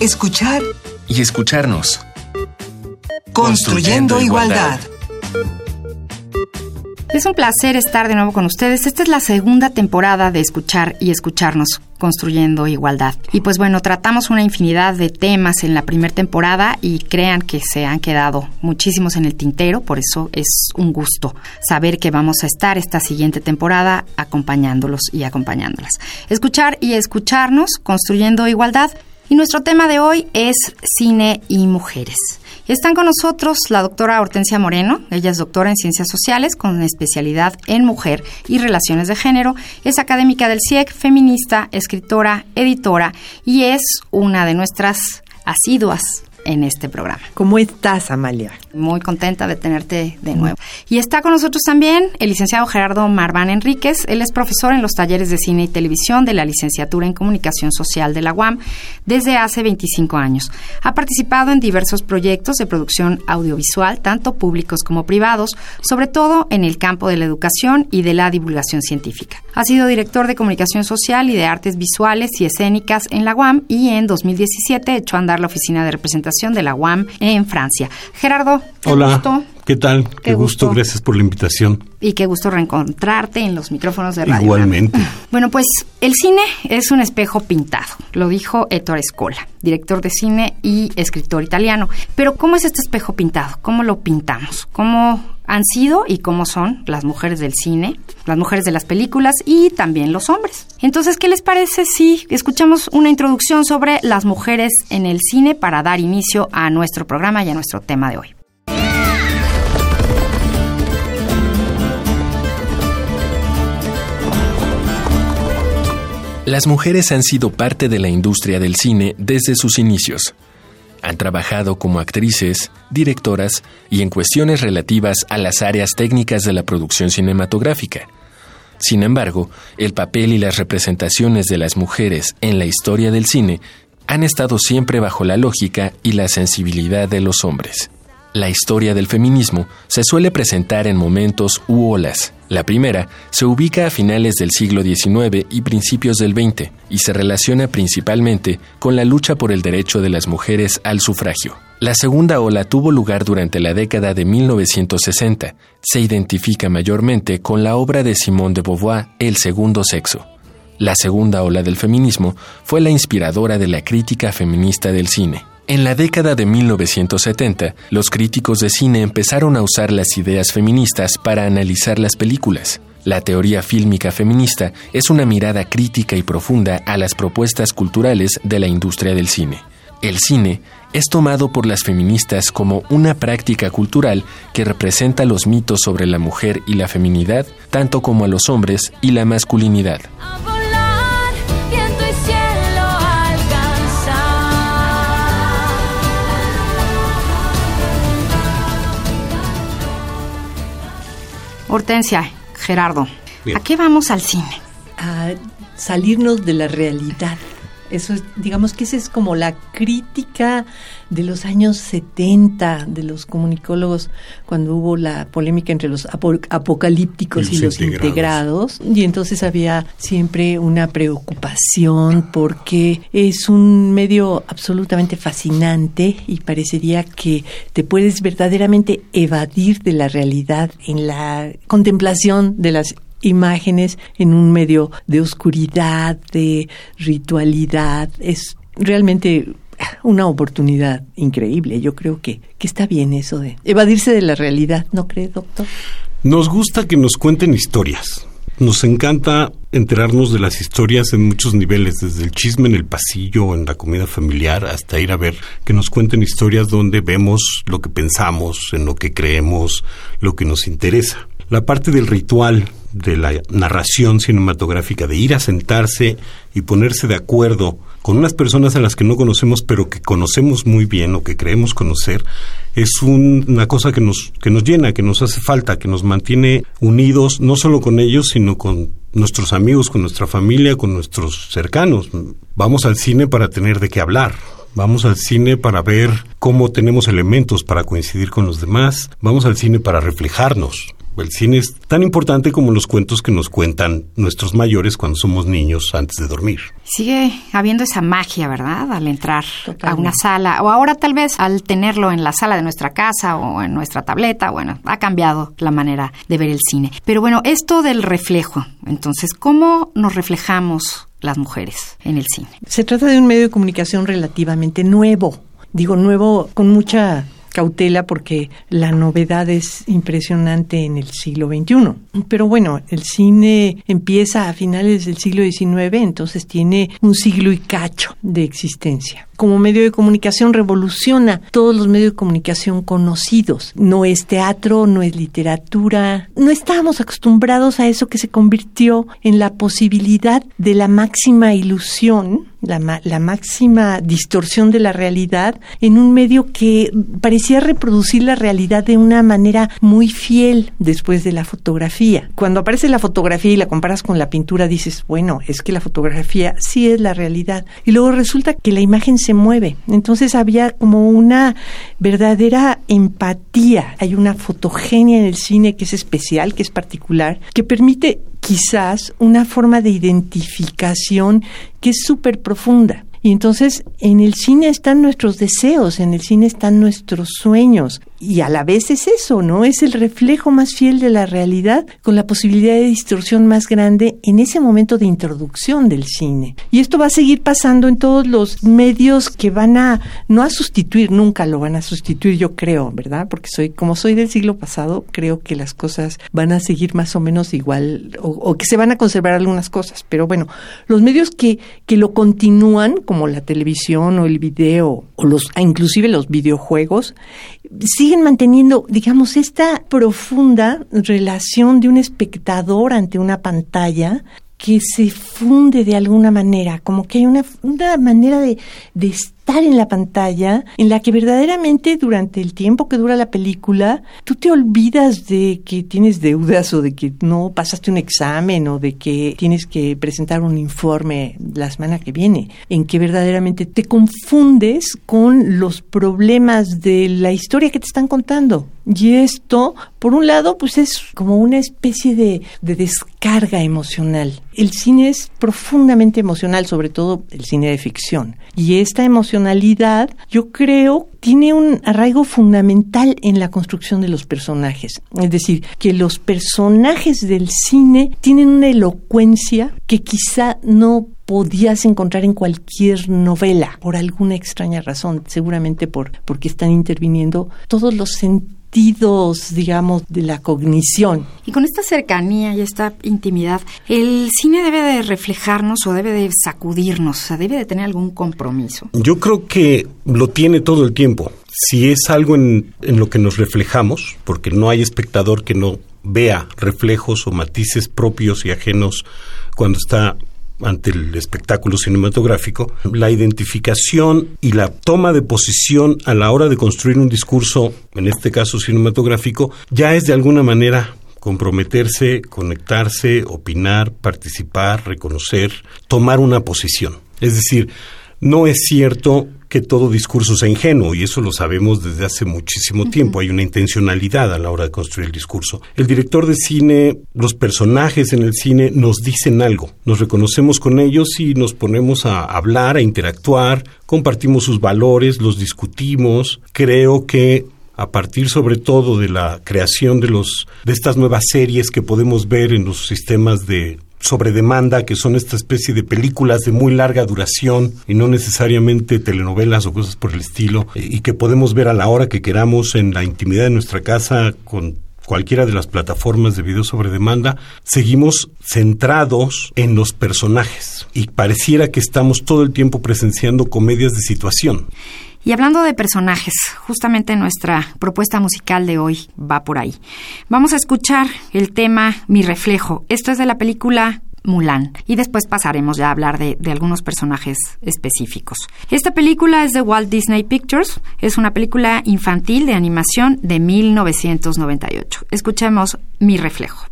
escuchar y escucharnos. Construyendo, igualdad. Es un placer estar de nuevo con ustedes. Esta es la segunda temporada de Escuchar y Escucharnos, Construyendo Igualdad. Y pues bueno, tratamos una infinidad de temas en la primera temporada y crean que se han quedado muchísimos en el tintero, por eso es un gusto saber que vamos a estar esta siguiente temporada acompañándolos y acompañándolas. Escuchar y escucharnos, Construyendo Igualdad. Y nuestro tema de hoy es cine y mujeres. Están con nosotros la doctora Hortensia Moreno, ella es doctora en Ciencias Sociales con especialidad en mujer y relaciones de género, es académica del CIEC, feminista, escritora, editora y es una de nuestras asiduas en este programa. ¿Cómo estás, Amalia? Muy contenta de tenerte de nuevo. Y está con nosotros también el licenciado Gerardo Marván Enríquez. Él es profesor en los talleres de cine y televisión de la licenciatura en comunicación social de la UAM desde hace 25 años. Ha participado en diversos proyectos de producción audiovisual, tanto públicos como privados, sobre todo en el campo de la educación y de la divulgación científica. Ha sido director de comunicación social y de artes visuales y escénicas en la UAM y en 2017 echó a andar la oficina de representación de la UAM en Francia. Gerardo, Hola. ¿Qué tal? Qué, gusto. gracias por la invitación. Y qué gusto reencontrarte en los micrófonos de radio. Igualmente. Bueno, pues el cine es un espejo pintado, lo dijo Ettore Scola, director de cine y escritor italiano. Pero ¿cómo es este espejo pintado? ¿Cómo lo pintamos? ¿Cómo han sido y cómo son las mujeres del cine, las mujeres de las películas y también los hombres? Entonces, ¿qué les parece si escuchamos una introducción sobre las mujeres en el cine para dar inicio a nuestro programa y a nuestro tema de hoy? Las mujeres han sido parte de la industria del cine desde sus inicios. Han trabajado como actrices, directoras y en cuestiones relativas a las áreas técnicas de la producción cinematográfica. Sin embargo, el papel y las representaciones de las mujeres en la historia del cine han estado siempre bajo la lógica y la sensibilidad de los hombres. La historia del feminismo se suele presentar en momentos u olas. La primera se ubica a finales del siglo XIX y principios del XX y se relaciona principalmente con la lucha por el derecho de las mujeres al sufragio. La segunda ola tuvo lugar durante la década de 1960. Se identifica mayormente con la obra de Simone de Beauvoir, El segundo sexo. La segunda ola del feminismo fue la inspiradora de la crítica feminista del cine. En la década de 1970, los críticos de cine empezaron a usar las ideas feministas para analizar las películas. La teoría fílmica feminista es una mirada crítica y profunda a las propuestas culturales de la industria del cine. El cine es tomado por las feministas como una práctica cultural que representa los mitos sobre la mujer y la feminidad, tanto como a los hombres y la masculinidad. Hortensia, Gerardo, ¿a qué vamos al cine? A salirnos de la realidad. Eso es, digamos que esa es como la crítica de los años 70 de los comunicólogos cuando hubo la polémica entre los apocalípticos y los, integrados. Y entonces había siempre una preocupación porque es un medio absolutamente fascinante y parecería que te puedes verdaderamente evadir de la realidad en la contemplación de las imágenes en un medio de oscuridad, de ritualidad. Es realmente una oportunidad increíble. Yo creo que, que está bien eso de evadirse de la realidad, ¿no cree, doctor? Nos gusta que nos cuenten historias. Nos encanta enterarnos de las historias en muchos niveles, desde el chisme en el pasillo, en la comida familiar, hasta ir a ver que nos cuenten historias donde vemos lo que pensamos, en lo que creemos, lo que nos interesa. La parte del ritual, de la narración cinematográfica, de ir a sentarse y ponerse de acuerdo con unas personas a las que no conocemos, pero que conocemos muy bien o que creemos conocer, es una cosa que nos, que nos llena, que nos hace falta, que nos mantiene unidos, no solo con ellos, sino con nuestros amigos, con nuestra familia, con nuestros cercanos. Vamos al cine para tener de qué hablar. Vamos al cine para ver cómo tenemos elementos para coincidir con los demás. Vamos al cine para reflejarnos El cine es tan importante como los cuentos que nos cuentan nuestros mayores cuando somos niños antes de dormir. Sigue habiendo esa magia, ¿verdad? Al entrar a una sala, o ahora tal vez al tenerlo en la sala de nuestra casa o en nuestra tableta, bueno, ha cambiado la manera de ver el cine. Pero bueno, esto del reflejo, entonces, ¿cómo nos reflejamos las mujeres en el cine? Se trata de un medio de comunicación relativamente nuevo. Digo nuevo con mucha cautela porque la novedad es impresionante en el siglo XXI. Pero bueno, el cine empieza a finales del siglo XIX, entonces tiene un siglo y cacho de existencia como medio de comunicación revoluciona todos los medios de comunicación conocidos. No es teatro, no es literatura. No estábamos acostumbrados a eso que se convirtió en la posibilidad de la máxima ilusión, la, la máxima distorsión de la realidad en un medio que parecía reproducir la realidad de una manera muy fiel después de la fotografía. Cuando aparece la fotografía y la comparas con la pintura, dices, bueno, es que la fotografía sí es la realidad. Y luego resulta que la imagen se mueve. Entonces había como una verdadera empatía. Hay una fotogenia en el cine que es especial, que es particular, que permite quizás una forma de identificación que es súper profunda. Y entonces en el cine están nuestros deseos, en el cine están nuestros sueños, y a la vez es eso, ¿no? Es el reflejo más fiel de la realidad con la posibilidad de distorsión más grande en ese momento de introducción del cine. Y esto va a seguir pasando en todos los medios que van a, no a sustituir, nunca lo van a sustituir, yo creo, ¿verdad? Porque soy, como soy del siglo pasado, creo que las cosas van a seguir más o menos igual, o, que se van a conservar algunas cosas. Pero bueno, los medios que, que lo continúan, como la televisión o el video, o los, inclusive los videojuegos, siguen manteniendo, digamos, esta profunda relación de un espectador ante una pantalla que se funde de alguna manera, como que hay una, una manera de, de estar en la pantalla en la que verdaderamente durante el tiempo que dura la película tú te olvidas de que tienes deudas o de que no pasaste un examen o de que tienes que presentar un informe la semana que viene, en que verdaderamente te confundes con los problemas de la historia que te están contando. Y esto, por un lado, pues es como una especie de, de, descarga emocional. El cine es profundamente emocional, sobre todo el cine de ficción. Y esta emoción yo creo, tiene un arraigo fundamental en la construcción de los personajes. Es decir, que los personajes del cine tienen una elocuencia que quizá no podías encontrar en cualquier novela por alguna extraña razón, seguramente por porque están interviniendo todos los sentidos digamos, de la cognición. Y con esta cercanía y esta intimidad, el cine debe de reflejarnos o debe de sacudirnos, o sea, debe de tener algún compromiso. Yo creo que lo tiene todo el tiempo. Si es algo en, en lo que nos reflejamos, porque no hay espectador que no vea reflejos o matices propios y ajenos cuando está ante el espectáculo cinematográfico, la identificación y la toma de posición a la hora de construir un discurso, en este caso cinematográfico, ya es de alguna manera comprometerse, conectarse, opinar, participar, reconocer, tomar una posición. Es decir, no es cierto que todo discurso sea ingenuo, y eso lo sabemos desde hace muchísimo tiempo. Hay una intencionalidad a la hora de construir el discurso. El director de cine, los personajes en el cine nos dicen algo. Nos reconocemos con ellos y nos ponemos a hablar, a interactuar, compartimos sus valores, los discutimos. Creo que a partir sobre todo de la creación de los de estas nuevas series que podemos ver en los sistemas de sobre demanda, que son esta especie de películas de muy larga duración y no necesariamente telenovelas o cosas por el estilo, y que podemos ver a la hora que queramos en la intimidad de nuestra casa con cualquiera de las plataformas de video sobre demanda, seguimos centrados en los personajes y pareciera que estamos todo el tiempo presenciando comedias de situación. Y hablando de personajes, justamente nuestra propuesta musical de hoy va por ahí. Vamos a escuchar el tema Mi reflejo. Esto es de la película Mulan. Y después pasaremos ya a hablar de, algunos personajes específicos. Esta película es de Walt Disney Pictures. Es una película infantil de animación de 1998. Escuchemos Mi reflejo.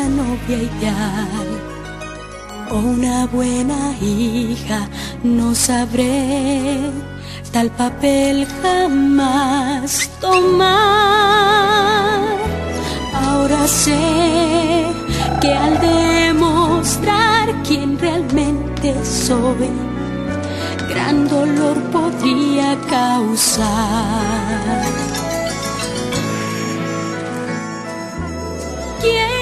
Una novia ideal o una buena hija, no sabré tal papel jamás tomar. Ahora sé que al demostrar quién realmente soy, gran dolor podría causar. ¿Quién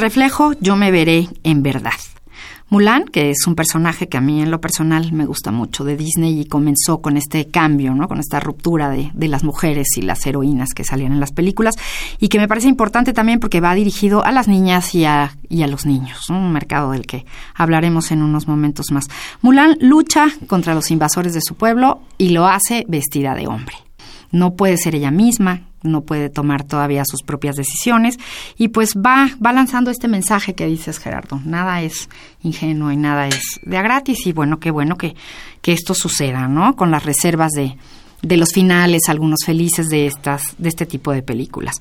reflejo yo me veré en verdad. Mulan, que es un personaje que a mí en lo personal me gusta mucho de Disney y comenzó con este cambio, ¿no? con esta ruptura de, de las mujeres y las heroínas que salían en las películas y que me parece importante también porque va dirigido a las niñas y a, y a los niños, ¿no? un mercado del que hablaremos en unos momentos más. Mulan lucha contra los invasores de su pueblo y lo hace vestida de hombre. No puede ser ella misma, no puede tomar todavía sus propias decisiones y pues va, va lanzando este mensaje que dices Gerardo, nada es ingenuo y nada es de a gratis y bueno, qué bueno que, que esto suceda, ¿no? Con las reservas de, de los finales, algunos felices de estas, de este tipo de películas.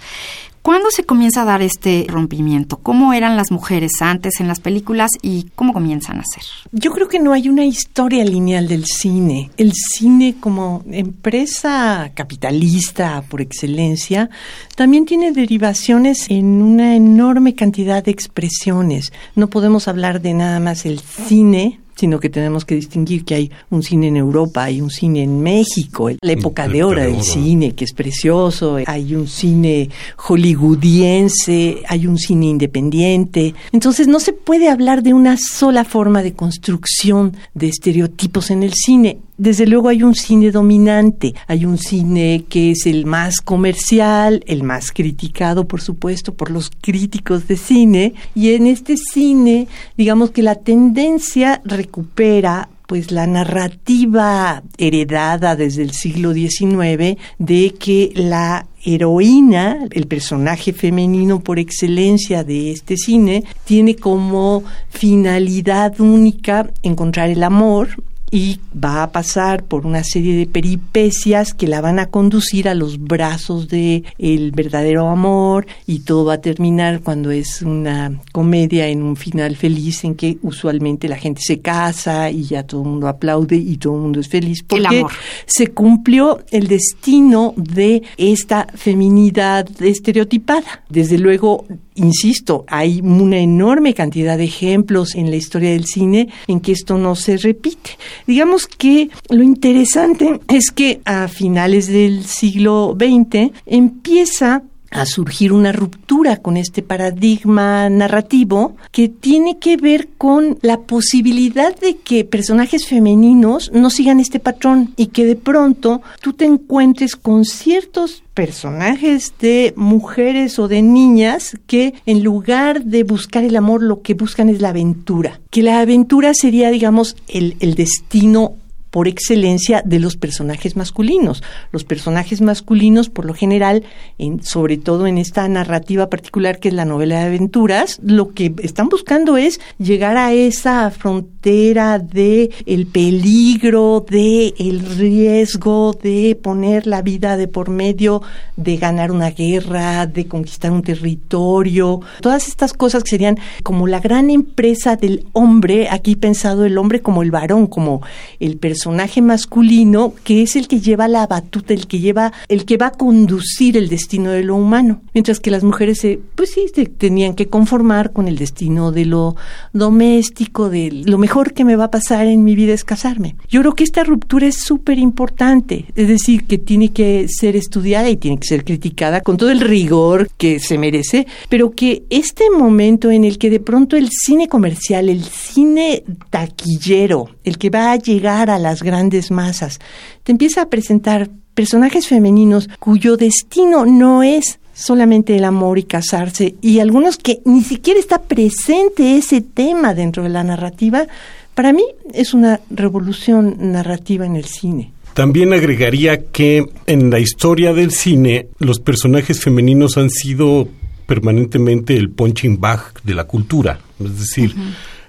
¿Cuándo se comienza a dar este rompimiento? ¿Cómo eran las mujeres antes en las películas y cómo comienzan a ser? Yo creo que no hay una historia lineal del cine. El cine como empresa capitalista por excelencia también tiene derivaciones en una enorme cantidad de expresiones. No podemos hablar de nada más el cine sino que tenemos que distinguir que hay un cine en Europa, hay un cine en México, la época de oro del cine, que es precioso, hay un cine hollywoodiense, hay un cine independiente. Entonces no se puede hablar de una sola forma de construcción de estereotipos en el cine. Desde luego hay un cine dominante, hay un cine que es el más comercial, el más criticado, por supuesto, por los críticos de cine, y en este cine, digamos que la tendencia recupera pues la narrativa heredada desde el siglo XIX de que la heroína, el personaje femenino por excelencia de este cine, tiene como finalidad única encontrar el amor, y va a pasar por una serie de peripecias que la van a conducir a los brazos de el verdadero amor y todo va a terminar cuando es una comedia en un final feliz en que usualmente la gente se casa y ya todo el mundo aplaude y todo el mundo es feliz porque se cumplió el destino de esta feminidad estereotipada. Desde luego insisto, hay una enorme cantidad de ejemplos en la historia del cine en que esto no se repite. Digamos que lo interesante es que a finales del siglo XX empieza a surgir una ruptura con este paradigma narrativo que tiene que ver con la posibilidad de que personajes femeninos no sigan este patrón y que de pronto tú te encuentres con ciertos personajes de mujeres o de niñas que en lugar de buscar el amor lo que buscan es la aventura, que la aventura sería digamos el, el destino por excelencia de los personajes masculinos. Los personajes masculinos, por lo general, en, sobre todo en esta narrativa particular que es la novela de aventuras, lo que están buscando es llegar a esa frontera de el peligro, de el riesgo, de poner la vida de por medio, de ganar una guerra, de conquistar un territorio, todas estas cosas que serían como la gran empresa del hombre, aquí pensado el hombre como el varón, como el personaje personaje masculino que es el que lleva la batuta, el que lleva, el que va a conducir el destino de lo humano, mientras que las mujeres se, pues sí, se tenían que conformar con el destino de lo doméstico, de lo mejor que me va a pasar en mi vida es casarme. Yo creo que esta ruptura es súper importante, es decir, que tiene que ser estudiada y tiene que ser criticada con todo el rigor que se merece, pero que este momento en el que de pronto el cine comercial, el cine taquillero, el que va a llegar a las grandes masas, te empieza a presentar personajes femeninos cuyo destino no es solamente el amor y casarse, y algunos que ni siquiera está presente ese tema dentro de la narrativa, para mí es una revolución narrativa en el cine. También agregaría que en la historia del cine los personajes femeninos han sido permanentemente el punching bag de la cultura. Es decir,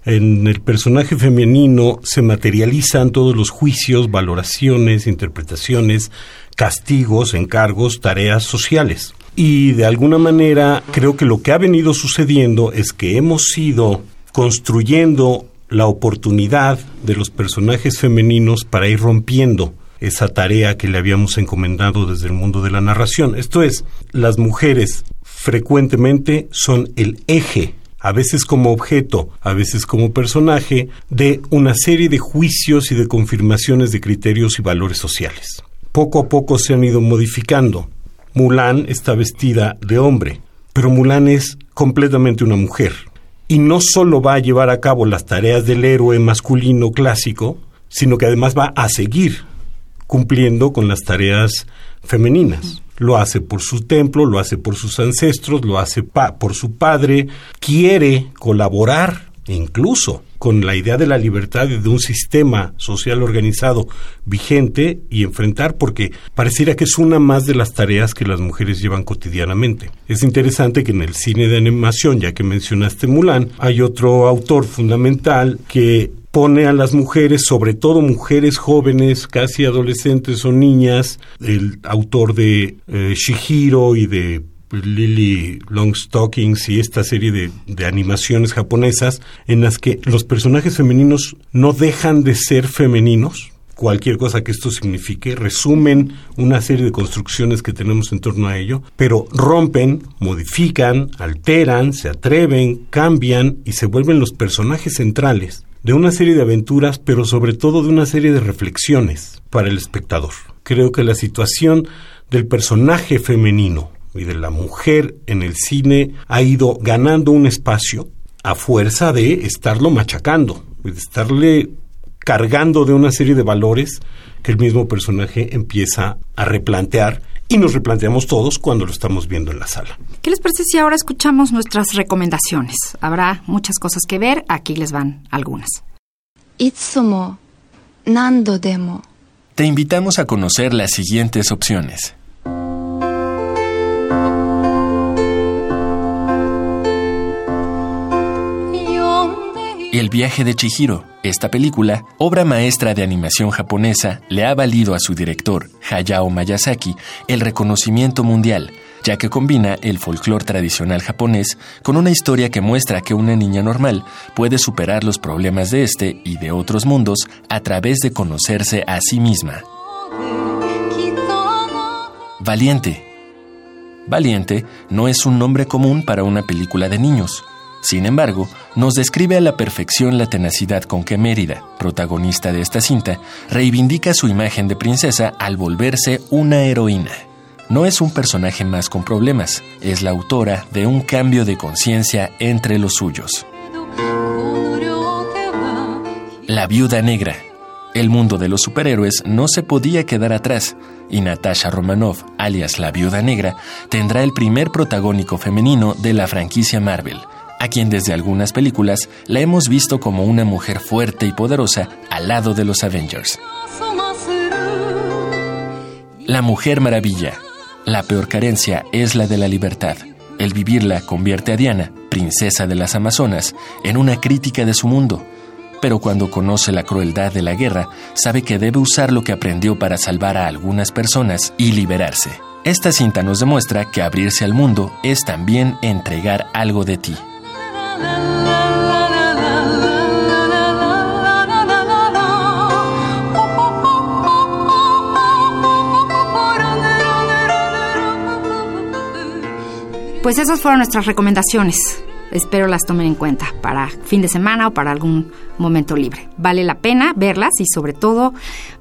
en el personaje femenino se materializan todos los juicios, valoraciones, interpretaciones, castigos, encargos, tareas sociales. Y de alguna manera creo que lo que ha venido sucediendo es que hemos ido construyendo la oportunidad de los personajes femeninos para ir rompiendo esa tarea que le habíamos encomendado desde el mundo de la narración. Esto es, las mujeres frecuentemente son el eje a veces como objeto, a veces como personaje, de una serie de juicios y de confirmaciones de criterios y valores sociales. Poco a poco se han ido modificando. Mulan está vestida de hombre, pero Mulan es completamente una mujer. Y no solo va a llevar a cabo las tareas del héroe masculino clásico, sino que además va a seguir cumpliendo con las tareas femeninas. Lo hace por su templo, lo hace por sus ancestros, lo hace por su padre, quiere colaborar incluso con la idea de la libertad y de un sistema social organizado vigente y enfrentar, porque pareciera que es una más de las tareas que las mujeres llevan cotidianamente. Es interesante que en el cine de animación, ya que mencionaste Mulan, hay otro autor fundamental que pone a las mujeres, sobre todo mujeres jóvenes, casi adolescentes o niñas, el autor de eh, Shihiro y de Lily Longstockings y esta serie de, de, animaciones japonesas en las que los personajes femeninos no dejan de ser femeninos, cualquier cosa que esto signifique, resumen una serie de construcciones que tenemos en torno a ello, pero rompen, modifican, alteran, se atreven, cambian y se vuelven los personajes centrales de una serie de aventuras, pero sobre todo de una serie de reflexiones para el espectador. Creo que la situación del personaje femenino y de la mujer en el cine ha ido ganando un espacio a fuerza de estarlo machacando, de estarle cargando de una serie de valores que el mismo personaje empieza a replantear y nos replanteamos todos cuando lo estamos viendo en la sala. ¿Qué les parece si ahora escuchamos nuestras recomendaciones? Habrá muchas cosas que ver, aquí les van algunas. Te invitamos a conocer las siguientes opciones. El viaje de Chihiro. Esta película, obra maestra de animación japonesa, le ha valido a su director, Hayao Miyazaki, el reconocimiento mundial, ya que combina el folclore tradicional japonés con una historia que muestra que una niña normal puede superar los problemas de este y de otros mundos a través de conocerse a sí misma. Valiente. Valiente no es un nombre común para una película de niños. Sin embargo, nos describe a la perfección la tenacidad con que Mérida, protagonista de esta cinta, reivindica su imagen de princesa al volverse una heroína. No es un personaje más con problemas, es la autora de un cambio de conciencia entre los suyos. La viuda negra. El mundo de los superhéroes no se podía quedar atrás, y Natasha Romanoff, alias la viuda negra, tendrá el primer protagónico femenino de la franquicia Marvel a quien desde algunas películas la hemos visto como una mujer fuerte y poderosa al lado de los Avengers. La Mujer Maravilla. La peor carencia es la de la libertad. El vivirla convierte a Diana, princesa de las Amazonas, en una crítica de su mundo. Pero cuando conoce la crueldad de la guerra, sabe que debe usar lo que aprendió para salvar a algunas personas y liberarse. Esta cinta nos demuestra que abrirse al mundo es también entregar algo de ti. Pues esas fueron nuestras recomendaciones. Espero las tomen en cuenta para fin de semana o para algún momento libre. Vale la pena verlas y sobre todo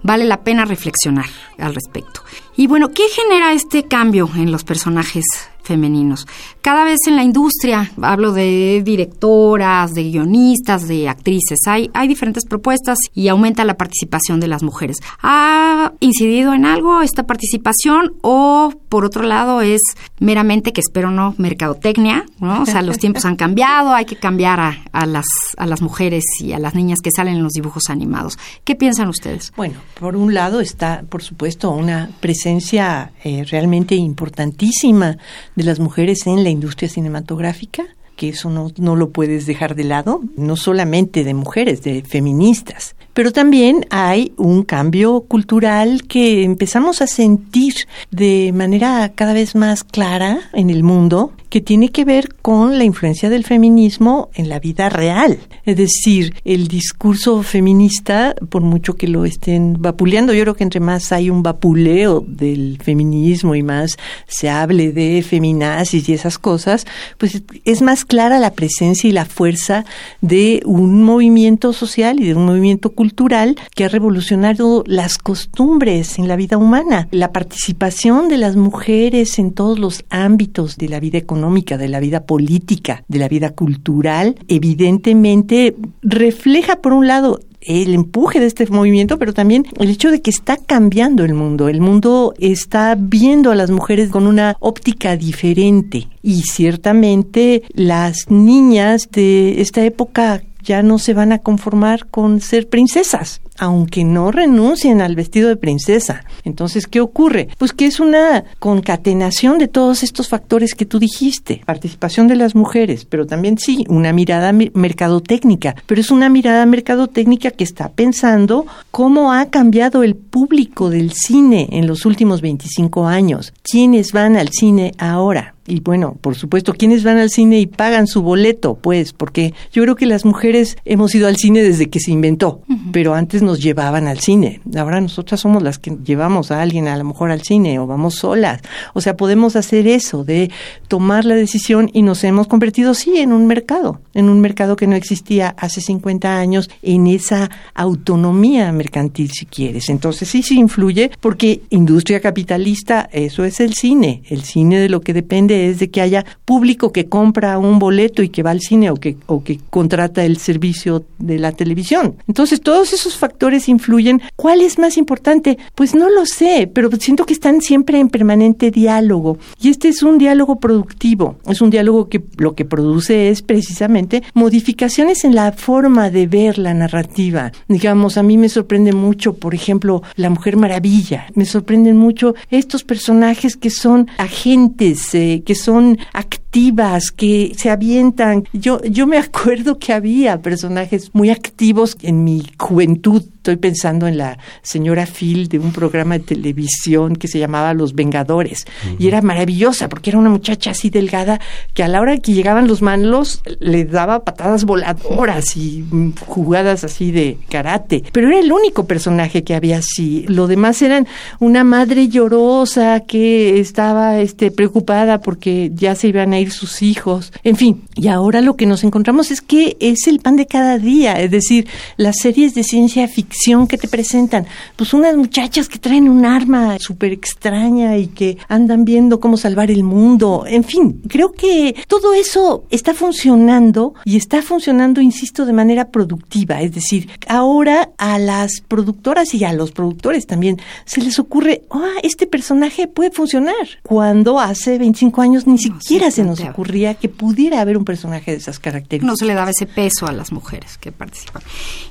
vale la pena reflexionar al respecto. Y bueno, ¿qué genera este cambio en los personajes femeninos. Cada vez en la industria, hablo de directoras, de guionistas, de actrices, hay, hay diferentes propuestas y aumenta la participación de las mujeres. ¿Ha incidido en algo esta participación o por otro lado es meramente que espero no mercadotecnia, ¿no? O sea, los tiempos han cambiado, hay que cambiar a, las, a las mujeres y a las niñas que salen en los dibujos animados. ¿Qué piensan ustedes? Bueno, por un lado está, por supuesto, una presencia eh, realmente importantísima de las mujeres en la industria cinematográfica que eso no, no lo puedes dejar de lado, no solamente de mujeres, de feministas. Pero también hay un cambio cultural que empezamos a sentir de manera cada vez más clara en el mundo que tiene que ver con la influencia del feminismo en la vida real. Es decir, el discurso feminista, por mucho que lo estén vapuleando, yo creo que entre más hay un vapuleo del feminismo y más se hable de feminazis y esas cosas, pues es más clara la presencia y la fuerza de un movimiento social y de un movimiento cultural que ha revolucionado las costumbres en la vida humana. La participación de las mujeres en todos los ámbitos de la vida económica de la vida política, de la vida cultural, evidentemente refleja, por un lado, el empuje de este movimiento, pero también el hecho de que está cambiando el mundo. El mundo está viendo a las mujeres con una óptica diferente y ciertamente las niñas de esta época ya no se van a conformar con ser princesas aunque no renuncien al vestido de princesa. Entonces, ¿qué ocurre? Pues que es una concatenación de todos estos factores que tú dijiste. Participación de las mujeres, pero también sí, una mirada mercadotécnica, pero es una mirada mercadotécnica que está pensando cómo ha cambiado el público del cine en los últimos 25 años. ¿Quiénes van al cine ahora? Y bueno, por supuesto, ¿quiénes van al cine y pagan su boleto? Pues, porque yo creo que las mujeres hemos ido al cine desde que se inventó, pero antes nos llevaban al cine. Ahora nosotras somos las que llevamos a alguien a lo mejor al cine o vamos solas. O sea, podemos hacer eso de tomar la decisión y nos hemos convertido, sí, en un mercado, en un mercado que no existía hace 50 años, en esa autonomía mercantil, si quieres. Entonces, sí, sí influye porque industria capitalista, eso es el cine. El cine de lo que depende es de que haya público que compra un boleto y que va al cine o que, o que contrata el servicio de la televisión. Entonces, todos esos factores influyen. ¿Cuál es más importante? Pues no lo sé, pero siento que están siempre en permanente diálogo. Y este es un diálogo productivo. Es un diálogo que lo que produce es precisamente modificaciones en la forma de ver la narrativa. Digamos, a mí me sorprende mucho, por ejemplo, La Mujer Maravilla. Me sorprenden mucho estos personajes que son agentes, eh, que son activas, que se avientan. Yo, yo me acuerdo que había personajes muy activos en mi juventud Estoy pensando en la señora Phil de un programa de televisión que se llamaba Los Vengadores. Y era maravillosa porque era una muchacha así delgada que a la hora que llegaban los malos le daba patadas voladoras y jugadas así de karate. Pero era el único personaje que había así. Lo demás eran una madre llorosa que estaba este, preocupada porque ya se iban a ir sus hijos. En fin, y ahora lo que nos encontramos es que es el pan de cada día. Es decir, las series de ciencia ficción que te presentan? Pues unas muchachas que traen un arma súper extraña y que andan viendo cómo salvar el mundo. En fin, creo que todo eso está funcionando y está funcionando, insisto, de manera productiva. Es decir, ahora a las productoras y a los productores también se les ocurre, ah, este personaje puede funcionar. Cuando hace 25 años ni siquiera se, nos ocurría que pudiera haber un personaje de esas características. No se le daba ese peso a las mujeres que participan.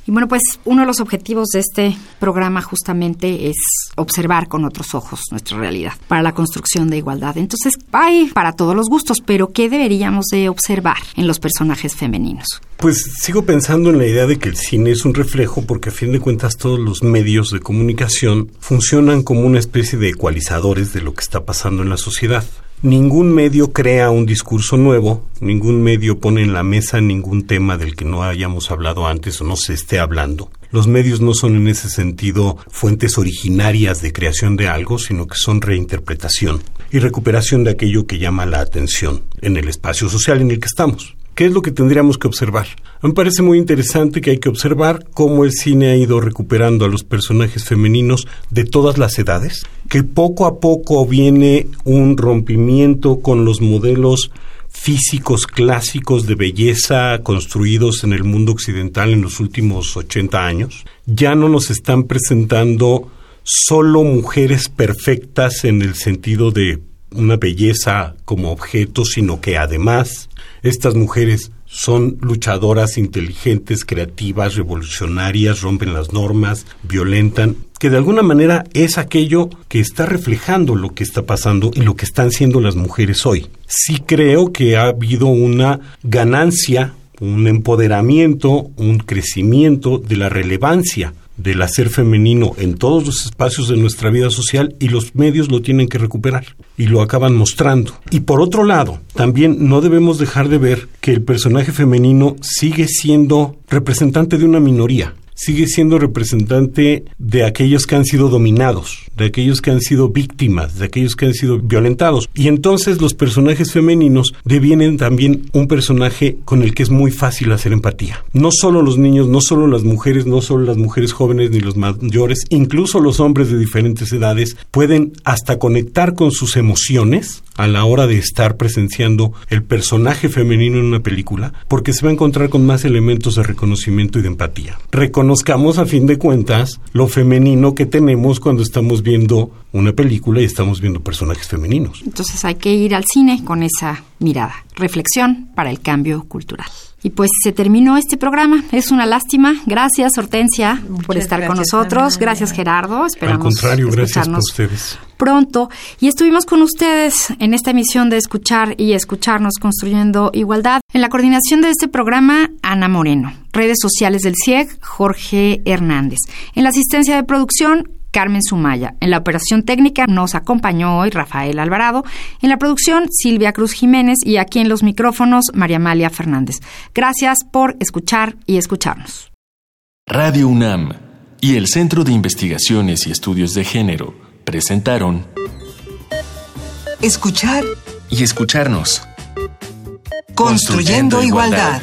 Y bueno, pues uno de los objetivos de este programa justamente es observar con otros ojos nuestra realidad para la construcción de igualdad. Entonces, hay para todos los gustos, pero ¿qué deberíamos de observar en los personajes femeninos? Pues sigo pensando en la idea de que el cine es un reflejo porque a fin de cuentas todos los medios de comunicación funcionan como una especie de ecualizadores de lo que está pasando en la sociedad. Ningún medio crea un discurso nuevo, ningún medio pone en la mesa ningún tema del que no hayamos hablado antes o no se esté hablando. Los medios no son en ese sentido fuentes originarias de creación de algo, sino que son reinterpretación. y recuperación de aquello que llama la atención en el espacio social en el que estamos. ¿Qué es lo que tendríamos que observar? Me parece muy interesante que hay que observar cómo el cine ha ido recuperando a los personajes femeninos de todas las edades, que poco a poco viene un rompimiento con los modelos físicos clásicos de belleza construidos en el mundo occidental en los últimos 80 años. Ya no nos están presentando solo mujeres perfectas en el sentido de una belleza como objeto, sino que además estas mujeres son luchadoras inteligentes, creativas, revolucionarias, rompen las normas, violentan, que de alguna manera es aquello que está reflejando lo que está pasando y lo que están siendo las mujeres hoy. Sí creo que ha habido una ganancia, un empoderamiento, un crecimiento de la relevancia del hacer femenino en todos los espacios de nuestra vida social y los medios lo tienen que recuperar y lo acaban mostrando. Y por otro lado, también no debemos dejar de ver que el personaje femenino sigue siendo representante de una minoría sigue siendo representante de aquellos que han sido dominados, de aquellos que han sido víctimas, de aquellos que han sido violentados. Y entonces los personajes femeninos devienen también un personaje con el que es muy fácil hacer empatía. No solo los niños, no solo las mujeres, no solo las mujeres jóvenes ni los mayores, incluso los hombres de diferentes edades pueden hasta conectar con sus emociones a la hora de estar presenciando el personaje femenino en una película, porque se va a encontrar con más elementos de reconocimiento y de empatía. Reconozcamos a fin de cuentas lo femenino que tenemos cuando estamos viendo una película y estamos viendo personajes femeninos. Entonces hay que ir al cine con esa mirada. Reflexión para el cambio cultural. Y pues se terminó este programa. Es una lástima. Gracias, Hortensia, por estar con nosotros. Gracias, Gerardo. Esperamos Al contrario, gracias por ustedes. Pronto. Y estuvimos con ustedes en esta emisión de Escuchar y Escucharnos Construyendo Igualdad. En la coordinación de este programa, Ana Moreno. Redes sociales del CIEG, Jorge Hernández. En la asistencia de producción, Carmen Sumaya. En la operación técnica nos acompañó hoy Rafael Alvarado. En la producción, Silvia Cruz Jiménez. Y aquí en los micrófonos, María Amalia Fernández. Gracias por escuchar y escucharnos. Radio UNAM y el Centro de Investigaciones y Estudios de Género presentaron Escuchar y escucharnos. Construyendo, igualdad.